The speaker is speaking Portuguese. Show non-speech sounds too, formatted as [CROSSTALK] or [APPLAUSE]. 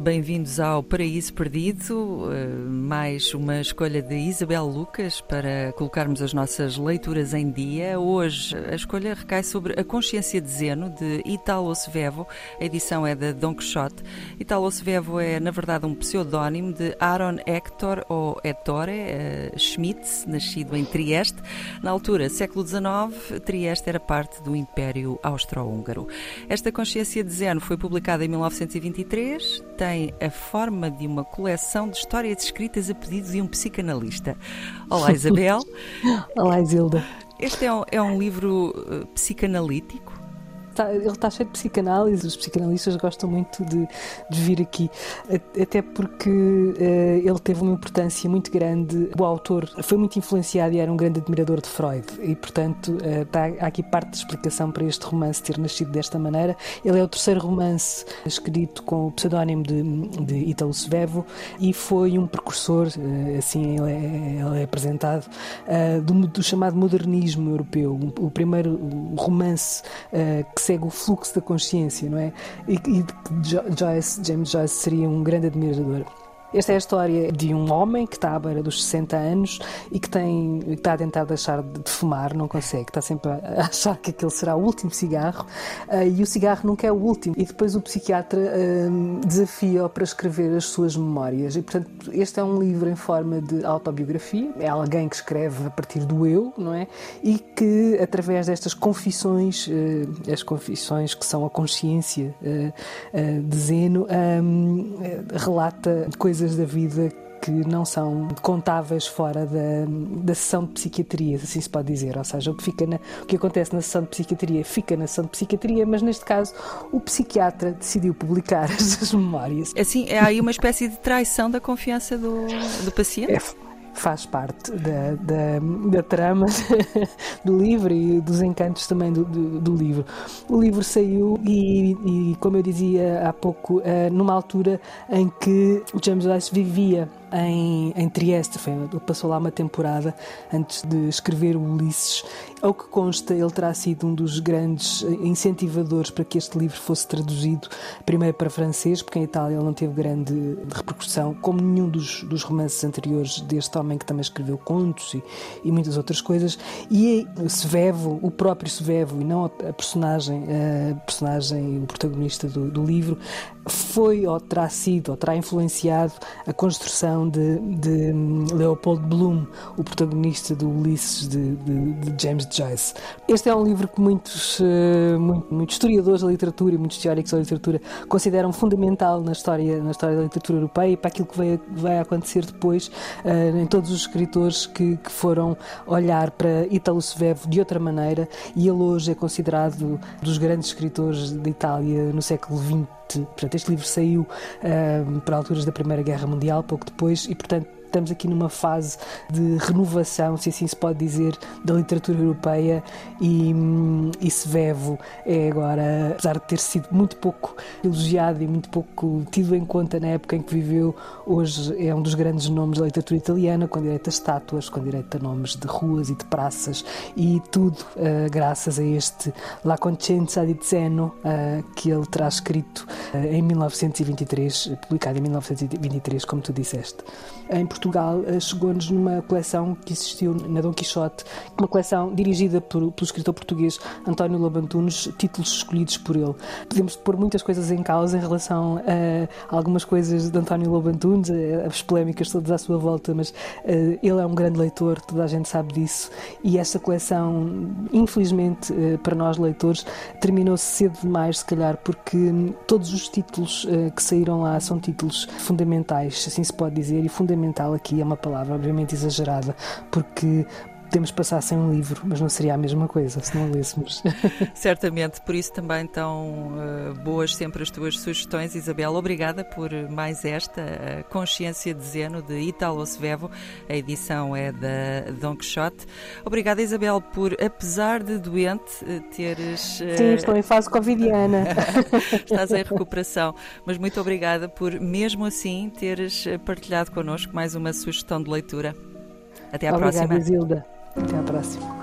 bem-vindos ao Paraíso Perdido, eh, mais uma escolha de Isabel Lucas para colocarmos as nossas leituras em dia. Hoje a escolha recai sobre A Consciência de Zeno, de Italo Svevo. A edição é de Don Quixote. Italo Svevo é, na verdade, um pseudónimo de Aaron Hector ou Ettore uh, Schmitz, nascido em Trieste. Na altura, século XIX, Trieste era parte do Império Austro-Húngaro. Esta Consciência de Zeno foi publicada em 1923 tem a forma de uma coleção de histórias escritas a pedido de um psicanalista. Olá, [LAUGHS] Isabel. Olá, Isilda. Este é um, é um livro uh, psicanalítico? Está, ele está cheio de psicanálise, os psicanalistas gostam muito de, de vir aqui, até porque uh, ele teve uma importância muito grande. O autor foi muito influenciado e era um grande admirador de Freud, e portanto uh, está, há aqui parte de explicação para este romance ter nascido desta maneira. Ele é o terceiro romance escrito com o pseudónimo de, de Italo Svevo e foi um precursor, uh, assim ele é, ele é apresentado, do, do, chamado modernismo europeu. O, primeiro romance que que segue o fluxo da consciência, não é? E, e Joyce, James Joyce seria um grande admirador. Esta é a história de um homem que está à beira dos 60 anos e que, tem, está a tentar deixar de fumar, não consegue, está sempre a [LAUGHS] achar que aquele será o último cigarro uh, e o cigarro nunca é o último. E depois o psiquiatra uh, desafia-o para escrever as suas memórias. E, portanto, este é um livro em forma de autobiografia, é alguém que escreve a partir do eu, não é? E que, através destas confissões, uh, as confissões que são a consciência de Zeno, um, relata coisas coisas da vida que não são contáveis fora da, da sessão de psiquiatria, assim se pode dizer. Ou seja, o que, fica na, o que acontece na sessão de psiquiatria fica na sessão de psiquiatria, mas neste caso o psiquiatra decidiu publicar [LAUGHS] as memórias. Assim, é aí uma espécie de traição da confiança do, do paciente? É faz parte da, da, da trama [LAUGHS] do livro e dos encantos também do, do, do livro. O livro saiu e, e, como eu dizia há pouco, eh, numa altura em que o James Joyce vivia em, em Trieste. Foi, ele passou lá uma temporada antes de escrever o Ulisses. Ao que consta, ele terá sido um dos grandes incentivadores para que este livro fosse traduzido, primeiro para francês, porque em Itália ele não teve grande repercussão, como nenhum dos, dos romances anteriores deste homem que também escreveu contos e, e muitas outras coisas. E Svevo, o próprio Svevo, e não a personagem, a personagem, o protagonista do, do livro, foi ou terá sido ou terá influenciado a construção de, de Leopold Bloom, o protagonista do Ulisses de, de, de, James Joyce. Este é um livro que muitos, eh, muito, muitos historiadores da literatura e muitos teóricos da literatura consideram fundamental na história, na história da literatura europeia e para aquilo que vai, vai acontecer depois uh, em todos os escritores que, que foram olhar para Italo Svevo de outra maneira e ele hoje é considerado dos grandes escritores de Itália no século XX Portanto, este livro saiu uh, para alturas da Primeira Guerra Mundial, pouco depois, e portanto estamos aqui numa fase de renovação, se assim se pode dizer, da literatura europeia e, hum, e Svevo é agora, apesar de ter sido muito pouco elogiado e muito pouco tido em conta na época em que viveu, hoje é um dos grandes nomes da literatura italiana, com direito a estátuas, com direito a nomes de ruas e de praças e tudo uh, graças a este La Concenza di Zeno uh, que ele terá escrito uh, em 1923, publicado em 1923, como tu disseste. Em Portugal eh, chegou-nos numa coleção que existiu na Dom Quixote, uma coleção dirigida por, pelo escritor português António Lobantunes, títulos escolhidos por ele. Podemos pôr muitas coisas em causa em relação a algumas coisas de António Lobantunes, as polémicas todas à sua volta, mas uh, ele é um grande leitor, toda a gente sabe disso, e essa coleção, infelizmente para nós leitores, terminou-se cedo demais, se calhar, porque todos os títulos que saíram lá são títulos fundamentais, assim se pode dizer, e fundamental aqui é uma palavra obviamente exagerada, porque podemos passar sem um livro, mas não seria a mesma coisa se não lêssemos. [LAUGHS] Certamente, por isso também tão uh, boas sempre as tuas sugestões, Isabel. Obrigada por mais esta, a Consciência de Zeno, de Italo Svevo. A edição é da Don Quixote. Obrigada, Isabel, por, apesar de doente, eh, teres. Sim, estou em fase covidiana. [LAUGHS] Estás em recuperação, mas muito obrigada por, mesmo assim, teres partilhado connosco mais uma sugestão de leitura. Até à Obrigada, próxima. Zilda. Até à próxima.